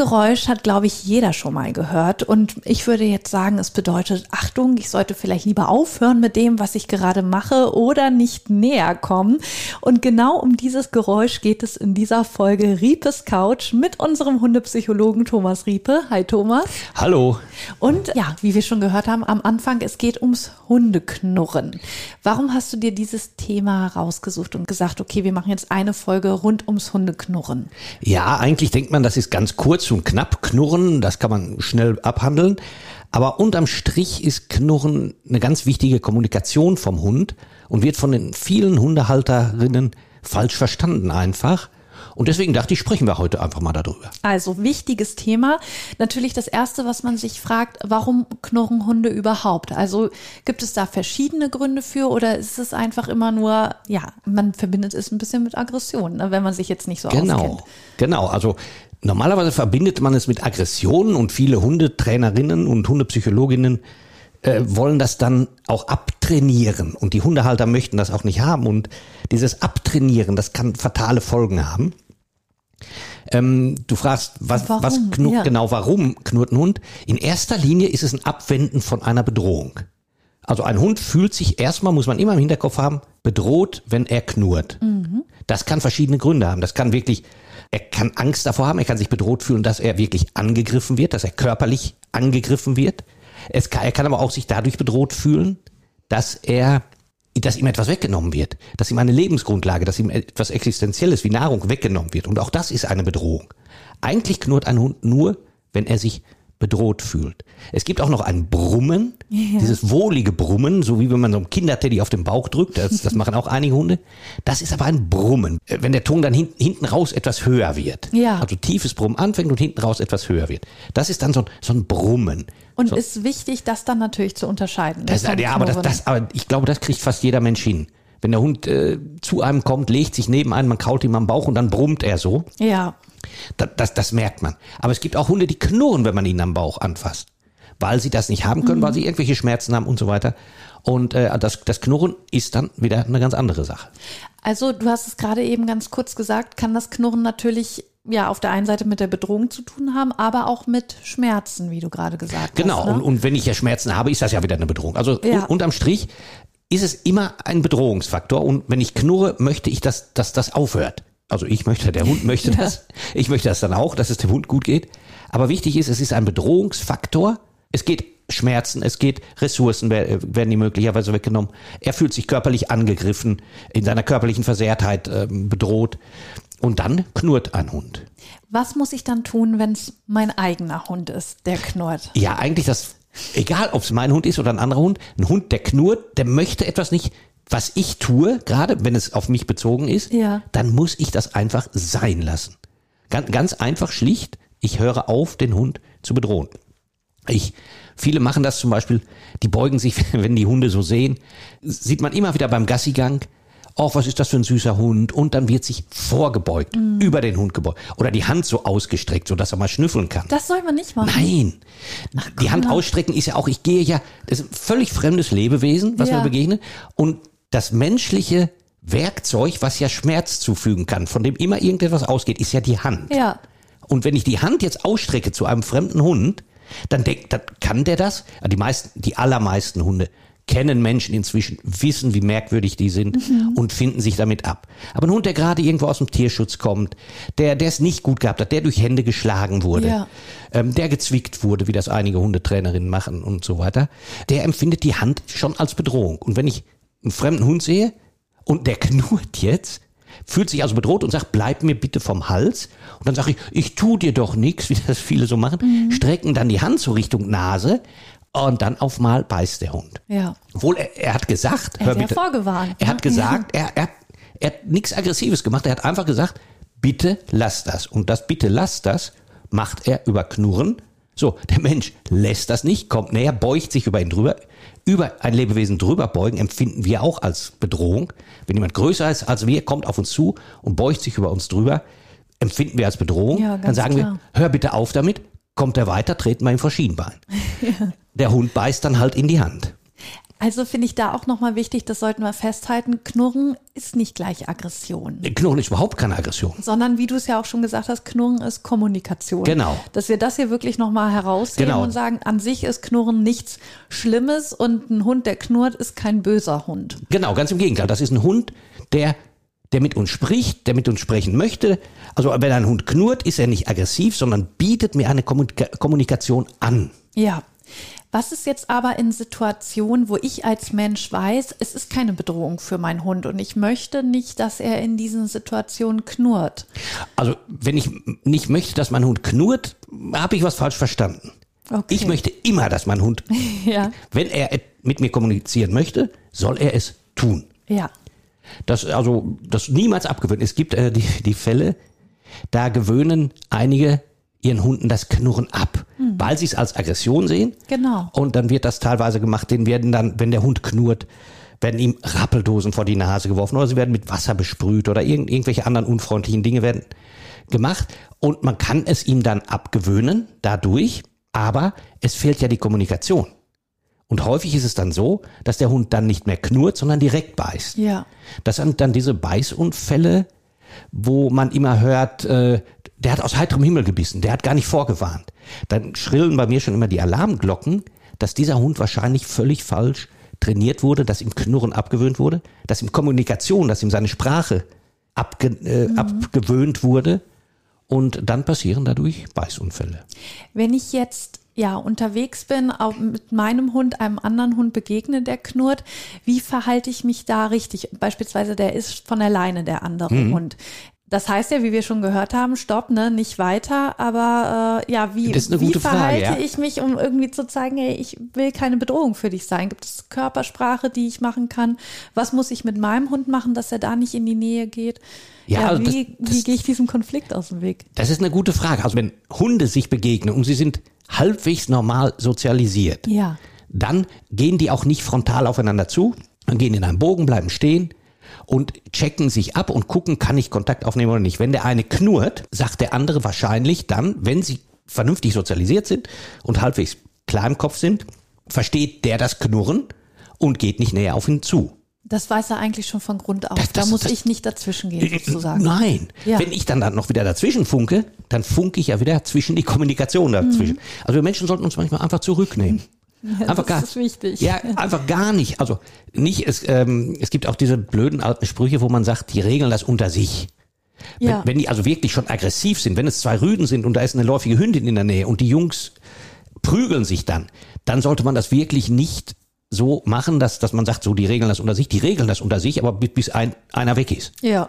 Geräusch hat, glaube ich, jeder schon mal gehört. Und ich würde jetzt sagen, es bedeutet, Achtung, ich sollte vielleicht lieber aufhören mit dem, was ich gerade mache oder nicht näher kommen. Und genau um dieses Geräusch geht es in dieser Folge Riepes Couch mit unserem Hundepsychologen Thomas Riepe. Hi Thomas. Hallo. Und ja, wie wir schon gehört haben am Anfang, es geht ums Hundeknurren. Warum hast du dir dieses Thema rausgesucht und gesagt, okay, wir machen jetzt eine Folge rund ums Hundeknurren? Ja, eigentlich denkt man, das ist ganz kurz und knapp. Knurren, das kann man schnell abhandeln. Aber unterm Strich ist Knurren eine ganz wichtige Kommunikation vom Hund und wird von den vielen Hundehalterinnen falsch verstanden einfach. Und deswegen dachte ich, sprechen wir heute einfach mal darüber. Also wichtiges Thema. Natürlich das Erste, was man sich fragt, warum knurren Hunde überhaupt? Also gibt es da verschiedene Gründe für oder ist es einfach immer nur, ja, man verbindet es ein bisschen mit Aggression, ne, wenn man sich jetzt nicht so genau, auskennt. Genau, also normalerweise verbindet man es mit Aggressionen und viele Hundetrainerinnen und Hundepsychologinnen äh, wollen das dann auch abtrainieren und die Hundehalter möchten das auch nicht haben und dieses Abtrainieren, das kann fatale Folgen haben. Ähm, du fragst, was, Warum? was knurrt, Ja. genau warum knurrt ein Hund? In erster Linie ist es ein Abwenden von einer Bedrohung. Also ein Hund fühlt sich erstmal, muss man immer im Hinterkopf haben, bedroht, wenn er knurrt. Das kann verschiedene Gründe haben. Das kann wirklich, er kann Angst davor haben, er kann sich bedroht fühlen, dass er wirklich angegriffen wird, dass er körperlich angegriffen wird. Kann, er kann aber auch sich dadurch bedroht fühlen, dass er, dass ihm etwas weggenommen wird, dass ihm eine Lebensgrundlage, dass ihm etwas Existenzielles wie Nahrung weggenommen wird. Und auch das ist eine Bedrohung. Eigentlich knurrt ein Hund nur, wenn er sich bedroht fühlt. Es gibt auch noch ein Brummen, dieses wohlige Brummen, so wie wenn man so einem Kinderteddy auf den Bauch drückt, das, das machen auch einige Hunde. Das ist aber ein Brummen, äh, wenn der Ton dann hin, hinten raus etwas höher wird. Ja. Also tiefes Brummen anfängt und hinten raus etwas höher wird. Das ist dann so ein, so ein Brummen. Und so, ist wichtig, das dann natürlich zu unterscheiden. das, vom ja, aber, das, das, aber ich glaube, das kriegt fast jeder Mensch hin. Wenn der Hund äh, zu einem kommt, legt sich neben einen, man kaut ihm am Bauch und dann brummt er so. ja. Das, das, das merkt man. Aber es gibt auch Hunde, die knurren, wenn man ihn am Bauch anfasst. Weil sie das nicht haben können, weil sie irgendwelche Schmerzen haben und so weiter. Und äh, das, das Knurren ist dann wieder eine ganz andere Sache. Also du hast es gerade eben ganz kurz gesagt, kann das Knurren natürlich ja auf der einen Seite mit der Bedrohung zu tun haben, aber auch mit Schmerzen, wie du gerade gesagt Genau. hast. Ne? Und, und wenn ich ja Schmerzen habe, ist das ja wieder eine Bedrohung. Also Ja. un, unterm Strich ist es immer ein Bedrohungsfaktor. Und wenn ich knurre, möchte ich, dass, dass das aufhört. Also ich möchte, der Hund möchte das. Ich möchte das dann auch, dass es dem Hund gut geht. Aber wichtig ist, es ist ein Bedrohungsfaktor. Es geht Schmerzen, es geht Ressourcen wer- werden ihm möglicherweise weggenommen. Er fühlt sich körperlich angegriffen, in seiner körperlichen Versehrtheit ähm, bedroht. Und dann knurrt ein Hund. Was muss ich dann tun, wenn es mein eigener Hund ist, der knurrt? Ja, eigentlich das, egal ob es mein Hund ist oder ein anderer Hund, ein Hund, der knurrt, der möchte etwas nicht, was ich tue, gerade wenn es auf mich bezogen ist, Ja. dann muss ich das einfach sein lassen. Ganz, ganz einfach, schlicht, ich höre auf, den Hund zu bedrohen. Ich, viele machen das zum Beispiel, die beugen sich, wenn die Hunde so sehen, sieht man immer wieder beim Gassigang, oh, was ist das für ein süßer Hund? Und dann wird sich vorgebeugt, über den Hund gebeugt. Oder die Hand so ausgestreckt, so dass er mal schnüffeln kann. Das soll man nicht machen. Nein. die Hand ausstrecken ist ja auch, ich gehe ja, das ist ein völlig fremdes Lebewesen, was Ja. mir begegnet. Und das menschliche Werkzeug, was ja Schmerz zufügen kann, von dem immer irgendetwas ausgeht, ist ja die Hand. Ja. Und wenn ich die Hand jetzt ausstrecke zu einem fremden Hund, dann denkt, dann kann der das? Die meisten, die allermeisten Hunde kennen Menschen inzwischen, wissen, wie merkwürdig die sind und finden sich damit ab. Aber ein Hund, der gerade irgendwo aus dem Tierschutz kommt, der, der es nicht gut gehabt hat, der durch Hände geschlagen wurde, Ja. ähm, der gezwickt wurde, wie das einige Hundetrainerinnen machen und so weiter, der empfindet die Hand schon als Bedrohung. Und wenn ich einen fremden Hund sehe und der knurrt jetzt, fühlt sich also bedroht und sagt, bleib mir bitte vom Hals. Und dann sage ich, ich tu dir doch nichts, wie das viele so machen, strecken dann die Hand so Richtung Nase und dann auf mal beißt der Hund. Ja. Obwohl er, er hat gesagt, Er hat ja vorgewarnt, Er ne? hat gesagt, er, er, er hat nichts Aggressives gemacht, er hat einfach gesagt, bitte lass das. Und das bitte lass das macht er über Knurren, So, der Mensch lässt das nicht, kommt näher, beugt sich über ihn drüber. Über ein Lebewesen drüber beugen empfinden wir auch als Bedrohung. Wenn jemand größer ist als wir, kommt auf uns zu und beugt sich über uns drüber, empfinden wir als Bedrohung. Ja, Dann sagen klar. wir, hör bitte auf damit. Kommt er weiter, treten wir ihm vor Schienbein. Der Hund beißt dann halt in die Hand. Also finde ich da auch nochmal wichtig, das sollten wir festhalten, Knurren ist nicht gleich Aggression. Knurren ist überhaupt keine Aggression. Sondern wie du es ja auch schon gesagt hast, Knurren ist Kommunikation. Genau. Dass wir das hier wirklich nochmal herausheben Genau. und sagen, an sich ist Knurren nichts Schlimmes und ein Hund, der knurrt, ist kein böser Hund. Genau, ganz im Gegenteil. Das ist ein Hund, der, der mit uns spricht, der mit uns sprechen möchte. Also wenn ein Hund knurrt, ist er nicht aggressiv, sondern bietet mir eine Kommunika Kommunikation an. Ja. Was ist jetzt aber in Situationen, wo ich als Mensch weiß, es ist keine Bedrohung für meinen Hund und ich möchte nicht, dass er in diesen Situationen knurrt? Also wenn ich nicht möchte, dass mein Hund knurrt, habe ich was falsch verstanden. Okay. Ich möchte immer, dass mein Hund, Ja. wenn er mit mir kommunizieren möchte, soll er es tun. Ja. Das also das niemals abgewöhnen. Es gibt äh, die, die Fälle, da gewöhnen einige ihren Hunden das Knurren ab, weil sie es als Aggression sehen. Genau. Und dann wird das teilweise gemacht, denen werden dann, wenn der Hund knurrt, werden ihm Rappeldosen vor die Nase geworfen oder sie werden mit Wasser besprüht oder irgend, irgendwelche anderen unfreundlichen Dinge werden gemacht. Und man kann es ihm dann abgewöhnen dadurch, aber es fehlt ja die Kommunikation. Und häufig ist es dann so, dass der Hund dann nicht mehr knurrt, sondern direkt beißt. Ja. Das sind dann diese Beißunfälle, wo man immer hört, äh, der hat aus heiterem Himmel gebissen, der hat gar nicht vorgewarnt. Dann schrillen bei mir schon immer die Alarmglocken, dass dieser Hund wahrscheinlich völlig falsch trainiert wurde, dass ihm Knurren abgewöhnt wurde, dass ihm Kommunikation, dass ihm seine Sprache abge äh, abgewöhnt wurde. Und dann passieren dadurch Beißunfälle. Wenn ich jetzt ja unterwegs bin, auch mit meinem Hund einem anderen Hund begegne, der knurrt, wie verhalte ich mich da richtig? Beispielsweise, der ist von alleine der andere Mhm. Hund. Das heißt ja, wie wir schon gehört haben, stopp, ne, nicht weiter. Aber äh, ja, wie, wie gute Frage, verhalte ja. ich mich, um irgendwie zu zeigen, hey, ich will keine Bedrohung für dich sein? Gibt es Körpersprache, die ich machen kann? Was muss ich mit meinem Hund machen, dass er da nicht in die Nähe geht? Ja, also das- wie, das- wie gehe ich diesem Konflikt aus dem Weg? Das ist eine gute Frage. Also wenn Hunde sich begegnen und sie sind halbwegs normal sozialisiert, Ja. dann gehen die auch nicht frontal aufeinander zu, dann gehen in einem Bogen, bleiben stehen und checken sich ab und gucken, kann ich Kontakt aufnehmen oder nicht. Wenn der eine knurrt, sagt der andere wahrscheinlich dann, wenn sie vernünftig sozialisiert sind und halbwegs klar im Kopf sind, versteht der das Knurren und geht nicht näher auf ihn zu. Das weiß er eigentlich schon von Grund auf. Das- da das- muss das- ich nicht dazwischen gehen, sozusagen. Nein. Ja. Wenn ich dann, dann noch wieder dazwischen funke, dann funke ich ja wieder zwischen die Kommunikation dazwischen. Also wir Menschen sollten uns manchmal einfach zurücknehmen. Einfach Mhm. das ist wichtig. Ja, einfach gar nicht. Also nicht, es, ähm, es gibt auch diese blöden alten Sprüche, wo man sagt, die regeln das unter sich. Ja. Wenn, wenn die also wirklich schon aggressiv sind, wenn es zwei Rüden sind und da ist eine läufige Hündin in der Nähe und die Jungs prügeln sich dann, dann sollte man das wirklich nicht so machen, dass, dass man sagt, so, die regeln das unter sich, die regeln das unter sich, aber bis, bis ein, einer weg ist. ja.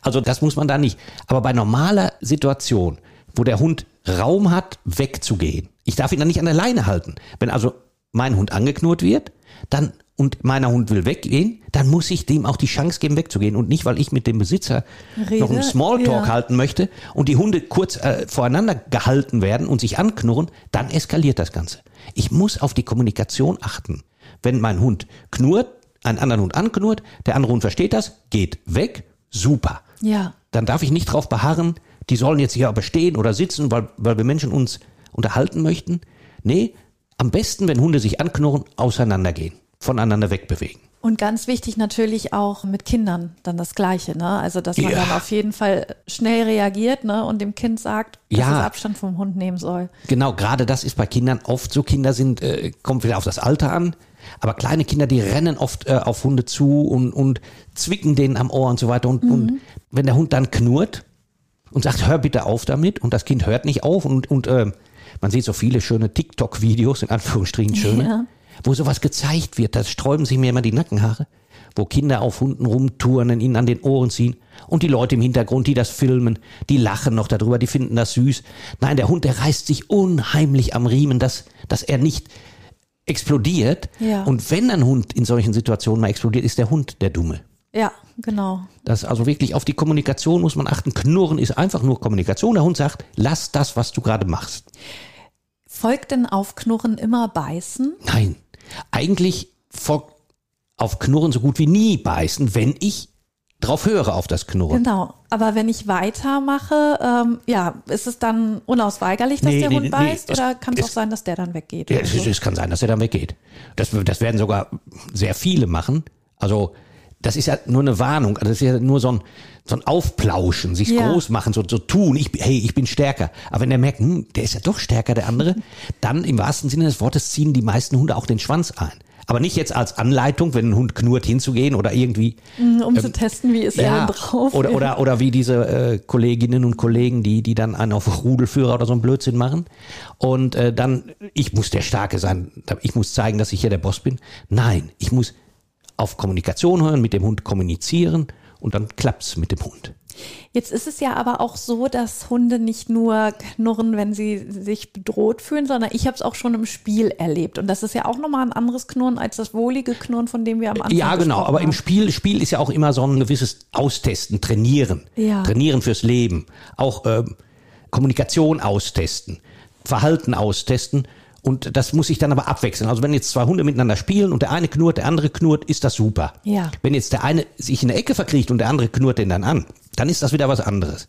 Also das muss man da nicht. Aber bei normaler Situation, wo der Hund Raum hat, wegzugehen, ich darf ihn dann nicht an der Leine halten. Wenn also mein Hund angeknurrt wird, dann und meiner Hund will weggehen, dann muss ich dem auch die Chance geben, wegzugehen. Und nicht, weil ich mit dem Besitzer Rede, noch einen Smalltalk ja. halten möchte und die Hunde kurz äh, voreinander gehalten werden und sich anknurren, dann eskaliert das Ganze. Ich muss auf die Kommunikation achten. Wenn mein Hund knurrt, einen anderen Hund anknurrt, der andere Hund versteht das, geht weg, super Ja. dann darf ich nicht drauf beharren, die sollen jetzt hier aber stehen oder sitzen, weil, weil wir Menschen uns unterhalten möchten. Nee, am besten, wenn Hunde sich anknurren, auseinandergehen, voneinander wegbewegen. Und ganz wichtig natürlich auch mit Kindern dann das Gleiche, ne? Also, dass man Ja. dann auf jeden Fall schnell reagiert, ne? Und dem Kind sagt, dass Ja. es Abstand vom Hund nehmen soll. Genau, gerade das ist bei Kindern oft so. Kinder sind, äh, kommt wieder auf das Alter an. Aber kleine Kinder, die rennen oft äh, auf Hunde zu und, und zwicken denen am Ohr und so weiter. Und, und wenn der Hund dann knurrt und sagt, hör bitte auf damit, und das Kind hört nicht auf und, und äh, man sieht so viele schöne TikTok-Videos, in Anführungsstrichen schöne, Ja. wo sowas gezeigt wird, da sträuben sich mir immer die Nackenhaare, wo Kinder auf Hunden rumturnen, ihnen an den Ohren ziehen und die Leute im Hintergrund, die das filmen, die lachen noch darüber, die finden das süß. Nein, der Hund, der reißt sich unheimlich am Riemen, dass, dass er nicht explodiert. Ja. Und wenn ein Hund in solchen Situationen mal explodiert, ist der Hund der Dumme. Ja, genau. Das also wirklich auf die Kommunikation muss man achten. Knurren ist einfach nur Kommunikation. Der Hund sagt, lass das, was du gerade machst. Folgt denn auf Knurren immer beißen? Nein, eigentlich folgt auf Knurren so gut wie nie beißen, wenn ich drauf höre auf das Knurren. Genau. Aber wenn ich weitermache, ähm, ja, ist es dann unausweigerlich, dass Nee, der nee, Hund nee, beißt? oder kann es auch sein, dass der dann weggeht? Ja, oder es, so? es kann sein, dass er dann weggeht. Das, das werden sogar sehr viele machen. Also das ist ja nur eine Warnung. Also Das ist ja nur so ein, so ein Aufplauschen, sich Ja. groß machen, so, so tun. Ich, hey, ich bin stärker. Aber wenn er merkt, hm, der ist ja doch stärker, der andere, dann im wahrsten Sinne des Wortes ziehen die meisten Hunde auch den Schwanz ein. Aber nicht jetzt als Anleitung, wenn ein Hund knurrt, hinzugehen oder irgendwie um zu testen, wie ist er denn drauf? oder, oder, oder wie diese äh, Kolleginnen und Kollegen, die, die dann einen auf Rudelführer oder so einen Blödsinn machen. Und äh, dann, ich muss der Starke sein, ich muss zeigen, dass ich hier der Boss bin. Nein, ich muss auf Kommunikation hören, mit dem Hund kommunizieren und dann klappt's mit dem Hund. Jetzt ist es ja aber auch so, dass Hunde nicht nur knurren, wenn sie sich bedroht fühlen, sondern ich habe es auch schon im Spiel erlebt. Und das ist ja auch nochmal ein anderes Knurren als das wohlige Knurren, von dem wir am Anfang Ja, genau, aber im haben. Spiel, Spiel ist ja auch immer so ein gewisses Austesten, Trainieren. Ja. Trainieren fürs Leben. Auch ähm, Kommunikation austesten, Verhalten austesten. Und das muss sich dann aber abwechseln. Also wenn jetzt zwei Hunde miteinander spielen und der eine knurrt, der andere knurrt, ist das super. Ja. Wenn jetzt der eine sich in der Ecke verkriecht und der andere knurrt den dann an, dann ist das wieder was anderes.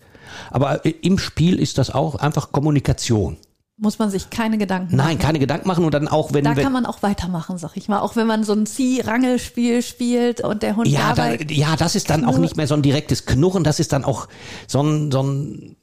Aber äh, im Spiel ist das auch einfach Kommunikation. Muss man sich keine Gedanken Nein, machen. keine Gedanken machen und dann auch wenn, Da wenn kann man auch weitermachen, sag ich mal. Auch wenn man so ein Zieh-Rangel-Spiel spielt und der Hund Ja, dabei. da, ja, das ist dann auch knurrt. nicht mehr so ein direktes Knurren, das ist dann auch so ein, so ein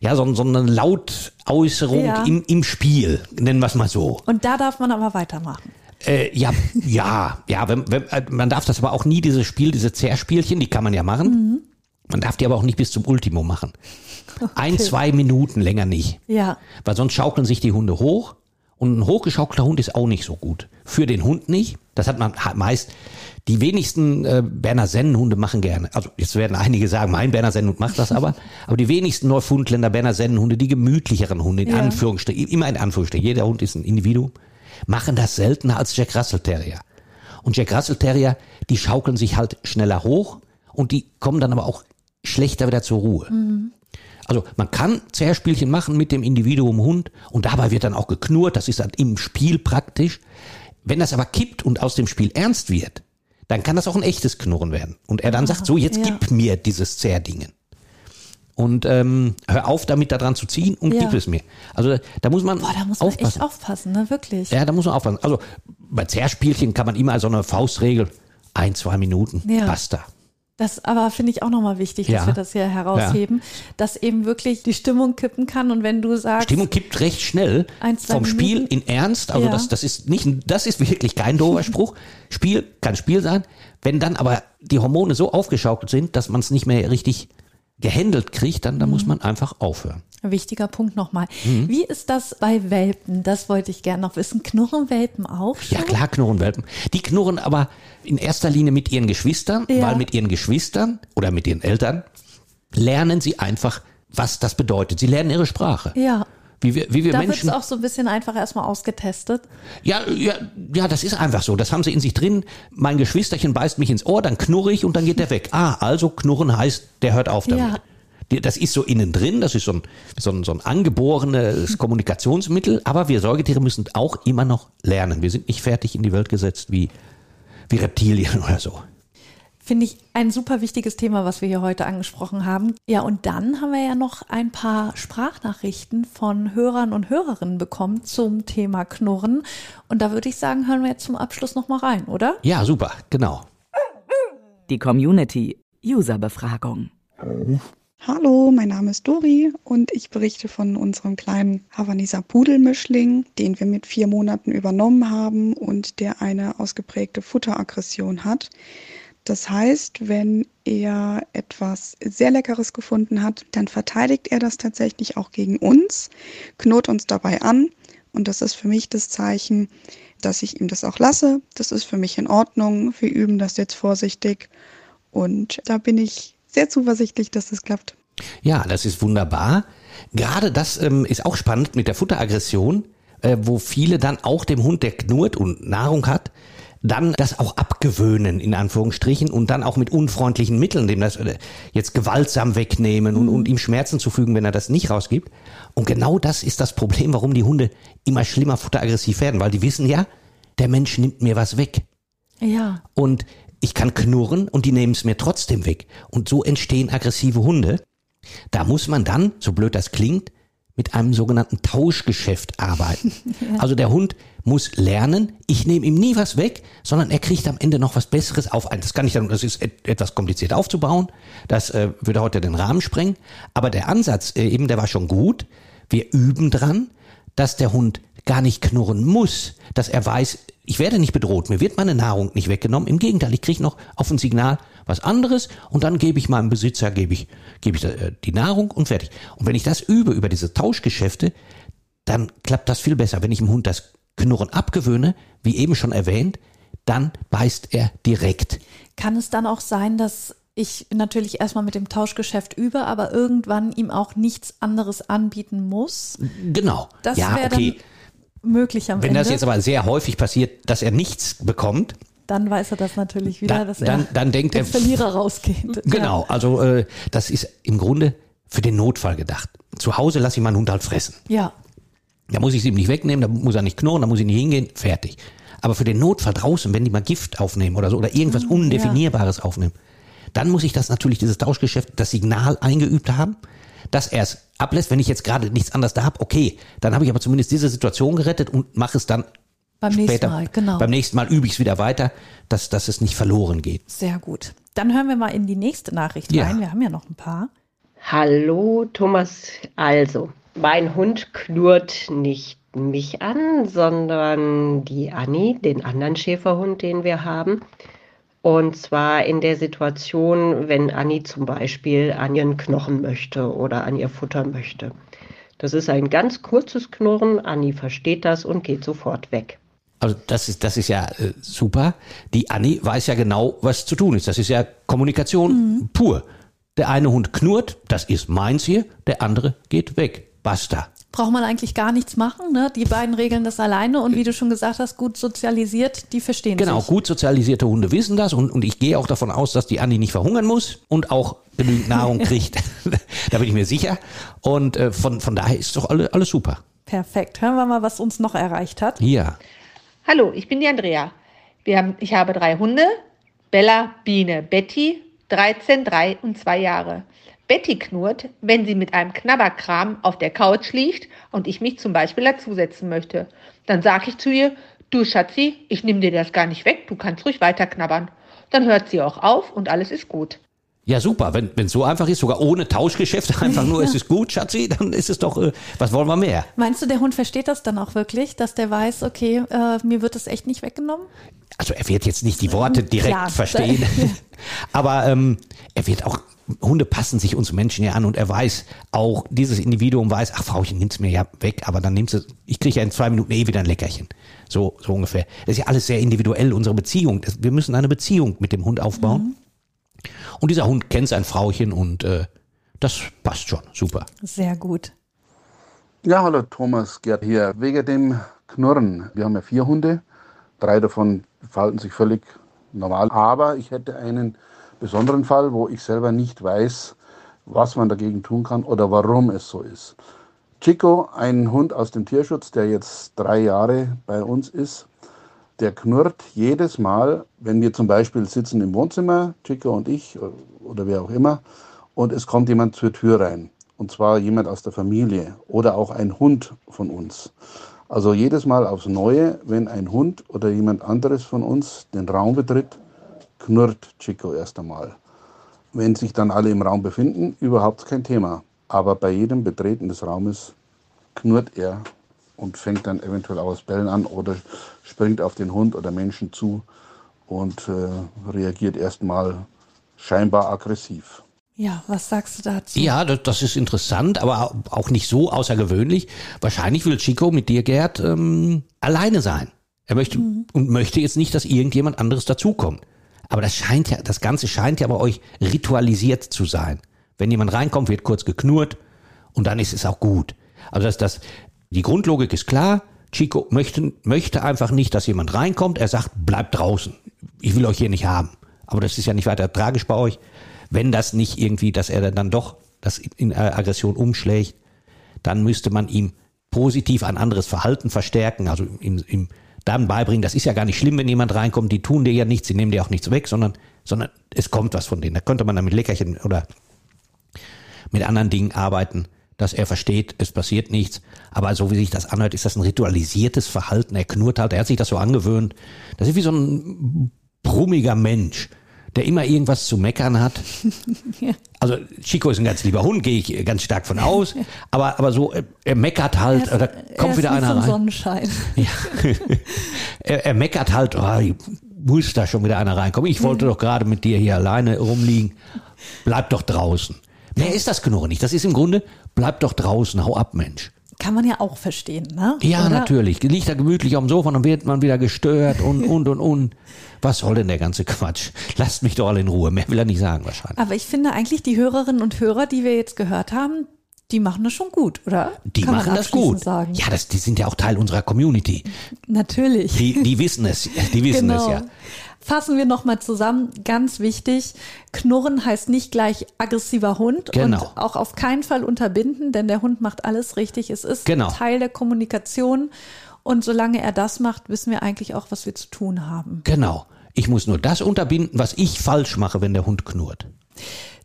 ja, so, so eine Lautäußerung Ja. im, im Spiel, nennen wir es mal so. und da darf man aber weitermachen. Äh, ja, ja, ja, wenn, wenn, äh, man darf das aber auch nie, dieses Spiel, diese Zerspielchen, die kann man ja machen. Man darf die aber auch nicht bis zum Ultimo machen. Ein, zwei Minuten länger nicht. Ja. Weil sonst schaukeln sich die Hunde hoch und ein hochgeschaukelter Hund ist auch nicht so gut. Für den Hund nicht. Das hat man meist. Die wenigsten äh, Berner Sennenhunde machen gerne. Also jetzt werden einige sagen, mein Berner Sennenhund macht das aber. aber die wenigsten Neufundländer Berner Sennenhunde, die gemütlicheren Hunde, in Ja. Anführungsstrichen, immer in Anführungsstrichen, jeder Hund ist ein Individuum, machen das seltener als Jack Russell Terrier. Und Jack Russell Terrier, die schaukeln sich halt schneller hoch und die kommen dann aber auch schlechter wieder zur Ruhe. Also man kann Zerspielchen machen mit dem Individuum Hund und dabei wird dann auch geknurrt, das ist dann im Spiel praktisch. Wenn das aber kippt und aus dem Spiel ernst wird, dann kann das auch ein echtes Knurren werden. Und er dann sagt, so jetzt ja. gib mir dieses Zerdingen. Und ähm, hör auf damit da dran zu ziehen und Ja. gib es mir. Also da muss man, Boah, da muss man aufpassen. echt aufpassen, ne? Wirklich. Ja, da muss man aufpassen. Also bei Zerspielchen kann man immer so eine Faustregel, ein, zwei Minuten, Ja. basta. Das aber finde ich auch nochmal wichtig, dass Ja. wir das hier herausheben, dass eben wirklich die Stimmung kippen kann und wenn du sagst, Stimmung kippt recht schnell Ein, zwei vom Spiel Minuten. in Ernst. Also Ja. das, das ist nicht, das ist wirklich kein doofer Spruch. Spiel kann Spiel sein. Wenn dann aber die Hormone so aufgeschaukelt sind, dass man es nicht mehr richtig gehandelt kriegt, dann, dann Mhm. muss man einfach aufhören. wichtiger Punkt nochmal. Mhm. Wie ist das bei Welpen? Das wollte ich gerne noch wissen. Knurren Welpen auch schon? Ja, klar knurren Welpen. Die knurren aber in erster Linie mit ihren Geschwistern, Ja. weil mit ihren Geschwistern oder mit ihren Eltern lernen sie einfach, was das bedeutet. Sie lernen ihre Sprache. Ja. Wie wir, wie wir Da wird Menschen. es auch so ein bisschen einfach erstmal ausgetestet. Ja, ja, ja, das ist einfach so. Das haben sie in sich drin. Mein Geschwisterchen beißt mich ins Ohr, dann knurre ich und dann geht der weg. Ah, also knurren heißt, der hört auf damit. Ja. Das ist so innen drin, das ist so ein, so ein, so ein angeborenes Kommunikationsmittel, aber wir Säugetiere müssen auch immer noch lernen. Wir sind nicht fertig in die Welt gesetzt wie, wie Reptilien oder so. Finde ich ein super wichtiges Thema, was wir hier heute angesprochen haben. Ja, und dann haben wir ja noch ein paar Sprachnachrichten von Hörern und Hörerinnen bekommen zum Thema Knurren. Und da würde ich sagen, hören wir jetzt zum Abschluss noch mal rein, oder? Ja, super, genau. Die Community. Userbefragung. Hallo, mein Name ist Dori und ich berichte von unserem kleinen Havaneser Pudelmischling, den wir mit vier Monaten übernommen haben und der eine ausgeprägte Futteraggression hat. Das heißt, wenn er etwas sehr Leckeres gefunden hat, dann verteidigt er das tatsächlich auch gegen uns, knurrt uns dabei an und das ist für mich das Zeichen, dass ich ihm das auch lasse. Das ist für mich in Ordnung. Wir üben das jetzt vorsichtig und da bin ich sehr zuversichtlich, dass es klappt. Ja, das ist wunderbar. Gerade das ähm, ist auch spannend mit der Futteraggression, äh, wo viele dann auch dem Hund, der knurrt und Nahrung hat, dann das auch abgewöhnen, in Anführungsstrichen, und dann auch mit unfreundlichen Mitteln, dem das äh, jetzt gewaltsam wegnehmen und, und ihm Schmerzen zufügen, wenn er das nicht rausgibt. Und genau das ist das Problem, warum die Hunde immer schlimmer futteraggressiv werden, weil die wissen ja, der Mensch nimmt mir was weg. Ja. Und ich kann knurren und die nehmen es mir trotzdem weg. Und so entstehen aggressive Hunde. Da muss man dann, so blöd das klingt, mit einem sogenannten Tauschgeschäft arbeiten. Also der Hund muss lernen, ich nehme ihm nie was weg, sondern er kriegt am Ende noch was Besseres auf. Das kann ich dann, das ist et- etwas kompliziert aufzubauen. Das äh, würde heute den Rahmen sprengen. Aber der Ansatz äh, eben, der war schon gut. Wir üben dran, dass der Hund gar nicht knurren muss, dass er weiß, ich werde nicht bedroht, mir wird meine Nahrung nicht weggenommen. Im Gegenteil, ich kriege noch auf ein Signal was anderes und dann gebe ich meinem Besitzer, gebe ich, gebe ich äh, die Nahrung und fertig. Und wenn ich das übe über diese Tauschgeschäfte, dann klappt das viel besser. Wenn ich dem Hund das Knurren abgewöhne, wie eben schon erwähnt, dann beißt er direkt. Kann es dann auch sein, dass ich natürlich erstmal mit dem Tauschgeschäft übe, aber irgendwann ihm auch nichts anderes anbieten muss? Genau. Das ja, okay. Möglich am Wenn Ende. das jetzt aber sehr häufig passiert, dass er nichts bekommt, dann weiß er das natürlich wieder, Dann- dass er dann- denkt als er- Verlierer rausgeht. Genau, also äh, das ist im Grunde für den Notfall gedacht. Zu Hause lasse ich meinen Hund halt fressen. Ja. Da muss ich es ihm nicht wegnehmen, da muss er nicht knurren, da muss ich nicht hingehen, fertig. Aber für den Notfall draußen, wenn die mal Gift aufnehmen oder so oder irgendwas Undefinierbares aufnehmen, dann muss ich das natürlich, dieses Tauschgeschäft, das Signal eingeübt haben, dass er es ablässt. Wenn ich jetzt gerade nichts anderes da habe, okay, dann habe ich aber zumindest diese Situation gerettet und mache es dann Beim nächsten später. Mal, genau. Beim nächsten Mal übe ich es wieder weiter, dass, dass es nicht verloren geht. Sehr gut. Dann hören wir mal in die nächste Nachricht Ja. rein. Wir haben ja noch ein paar. Hallo Thomas, also mein Hund knurrt nicht mich an, sondern die Anni, den anderen Schäferhund, den wir haben. Und zwar in der Situation, wenn Anni zum Beispiel an ihren Knochen möchte oder an ihr Futter möchte. Das ist ein ganz kurzes Knurren, Anni versteht das und geht sofort weg. Also das ist, das ist ja äh, super. Die Anni weiß ja genau, was zu tun ist. Das ist ja Kommunikation pur. Der eine Hund knurrt, das ist meins hier, der andere geht weg. Basta. Braucht man eigentlich gar nichts machen, ne? Die beiden regeln das alleine und wie du schon gesagt hast, gut sozialisiert, die verstehen Genau, sich. gut sozialisierte Hunde wissen das und, und ich gehe auch davon aus, dass die Anni nicht verhungern muss und auch genügend Nahrung kriegt. da bin ich mir sicher. Und äh, von, von daher ist doch alle, alles super. Perfekt. Hören wir mal, was uns noch erreicht hat. Ja. Hallo, ich bin die Andrea. Wir haben, ich habe drei Hunde. Bella, Biene, Betty, 13, 3 und 2 Jahre. Betty knurrt, wenn sie mit einem Knabberkram auf der Couch liegt und ich mich zum Beispiel dazusetzen möchte. Dann sage ich zu ihr, du Schatzi, ich nehme dir das gar nicht weg, du kannst ruhig weiter knabbern. Dann hört sie auch auf und alles ist gut. Ja, super. Wenn es so einfach ist, sogar ohne Tauschgeschäft, einfach nur, es ist gut, Schatzi, dann ist es doch, äh, was wollen wir mehr? Meinst du, der Hund versteht das dann auch wirklich, dass der weiß, okay, äh, mir wird das echt nicht weggenommen? also er wird jetzt nicht die Worte direkt Klar. verstehen, aber ähm, er wird auch, Hunde passen sich uns Menschen ja an und er weiß auch, dieses Individuum weiß, ach Frauchen, nimm's mir ja weg, aber dann nimmst du, ich kriege ja in zwei Minuten eh wieder ein Leckerchen. So, so ungefähr. Das ist ja alles sehr individuell, unsere Beziehung. Das, wir müssen eine Beziehung mit dem Hund aufbauen. Und dieser Hund kennt sein Frauchen und äh, das passt schon. Super. Sehr gut. Ja, hallo Thomas Gerd hier. Wegen dem Knurren. Wir haben ja vier Hunde. Drei davon verhalten sich völlig normal. Aber ich hätte einen besonderen Fall, wo ich selber nicht weiß, was man dagegen tun kann oder warum es so ist. Chico, ein Hund aus dem Tierschutz, der jetzt drei Jahre bei uns ist, der knurrt jedes Mal, wenn wir zum Beispiel sitzen im Wohnzimmer, Chico und ich oder wer auch immer, und es kommt jemand zur Tür rein. Und zwar jemand aus der Familie oder auch ein Hund von uns. Also jedes Mal aufs Neue, wenn ein Hund oder jemand anderes von uns den Raum betritt, knurrt Chico erst einmal. Wenn sich dann alle im Raum befinden, überhaupt kein Thema. Aber bei jedem Betreten des Raumes knurrt er und fängt dann eventuell auch das Bellen an oder springt auf den Hund oder Menschen zu und äh, reagiert erstmal scheinbar aggressiv. Ja, was sagst du dazu? Ja, das, das ist interessant, aber auch nicht so außergewöhnlich. Wahrscheinlich will Chico mit dir, Gerd, ähm, alleine sein. Er möchte und möchte jetzt nicht, dass irgendjemand anderes dazukommt. Aber das scheint ja, das Ganze scheint ja bei euch ritualisiert zu sein. Wenn jemand reinkommt, wird kurz geknurrt und dann ist es auch gut. Also das, das, die Grundlogik ist klar. Chico möchte, möchte einfach nicht, dass jemand reinkommt. Er sagt, bleibt draußen. Ich will euch hier nicht haben. Aber das ist ja nicht weiter tragisch bei euch. Wenn das nicht irgendwie, dass er dann doch das in Aggression umschlägt, dann müsste man ihm positiv ein anderes Verhalten verstärken, also ihm, ihm dann beibringen, das ist ja gar nicht schlimm, wenn jemand reinkommt, die tun dir ja nichts, sie nehmen dir auch nichts weg, sondern, sondern es kommt was von denen. Da könnte man dann mit Leckerchen oder mit anderen Dingen arbeiten, dass er versteht, es passiert nichts. Aber so wie sich das anhört, ist das ein ritualisiertes Verhalten. Er knurrt halt, er hat sich das so angewöhnt. Das ist wie so ein brummiger Mensch der immer irgendwas zu meckern hat. ja. Also Chico ist ein ganz lieber Hund, gehe ich ganz stark von aus. Aber, aber so, er meckert halt, er da kommt wieder einer rein. Sonnenschein. Ja. er, er meckert halt, oh, muss da schon wieder einer reinkommen. Ich wollte mhm. doch gerade mit dir hier alleine rumliegen. Bleib doch draußen. Mehr ist das Knurren nicht. Das ist im Grunde, bleib doch draußen, hau ab, Mensch. Kann man ja auch verstehen, ne? Ja, Oder? natürlich. Liegt da gemütlich auf dem Sofa und dann wird man wieder gestört und, und, und, und. Was soll denn der ganze Quatsch? Lasst mich doch alle in Ruhe. Mehr will er nicht sagen wahrscheinlich. Aber ich finde eigentlich, die Hörerinnen und Hörer, die wir jetzt gehört haben, die machen das schon gut, oder? Die Kann machen das gut. Sagen. Ja, das, die sind ja auch Teil unserer Community. Natürlich. Die, die wissen es, die wissen genau. es ja. Fassen wir nochmal zusammen, ganz wichtig, Knurren heißt nicht gleich aggressiver Hund genau. und auch auf keinen Fall unterbinden, denn der Hund macht alles richtig. Es ist genau. Teil der Kommunikation und solange er das macht, wissen wir eigentlich auch, was wir zu tun haben. Genau. Ich muss nur das unterbinden, was ich falsch mache, wenn der Hund knurrt.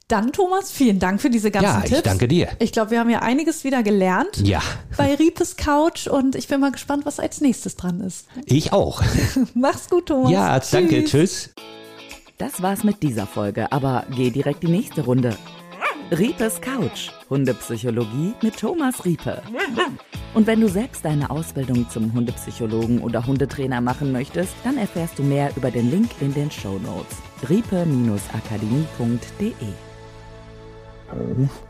Dann, Thomas, vielen Dank für diese ganzen ja, Tipps. Ja, ich danke dir. Ich glaube, wir haben ja einiges wieder gelernt. Ja. Bei Riepes Couch und ich bin mal gespannt, was als nächstes dran ist. Ich auch. Mach's gut, Thomas. Ja, danke. Tschüss. Das war's mit dieser Folge, aber geh direkt die nächste Runde. Riepes Couch. Hundepsychologie mit Thomas Riepe. Und wenn du selbst deine Ausbildung zum Hundepsychologen oder Hundetrainer machen möchtest, dann erfährst du mehr über den Link in den Show Notes. riepe-akademie.de 哦。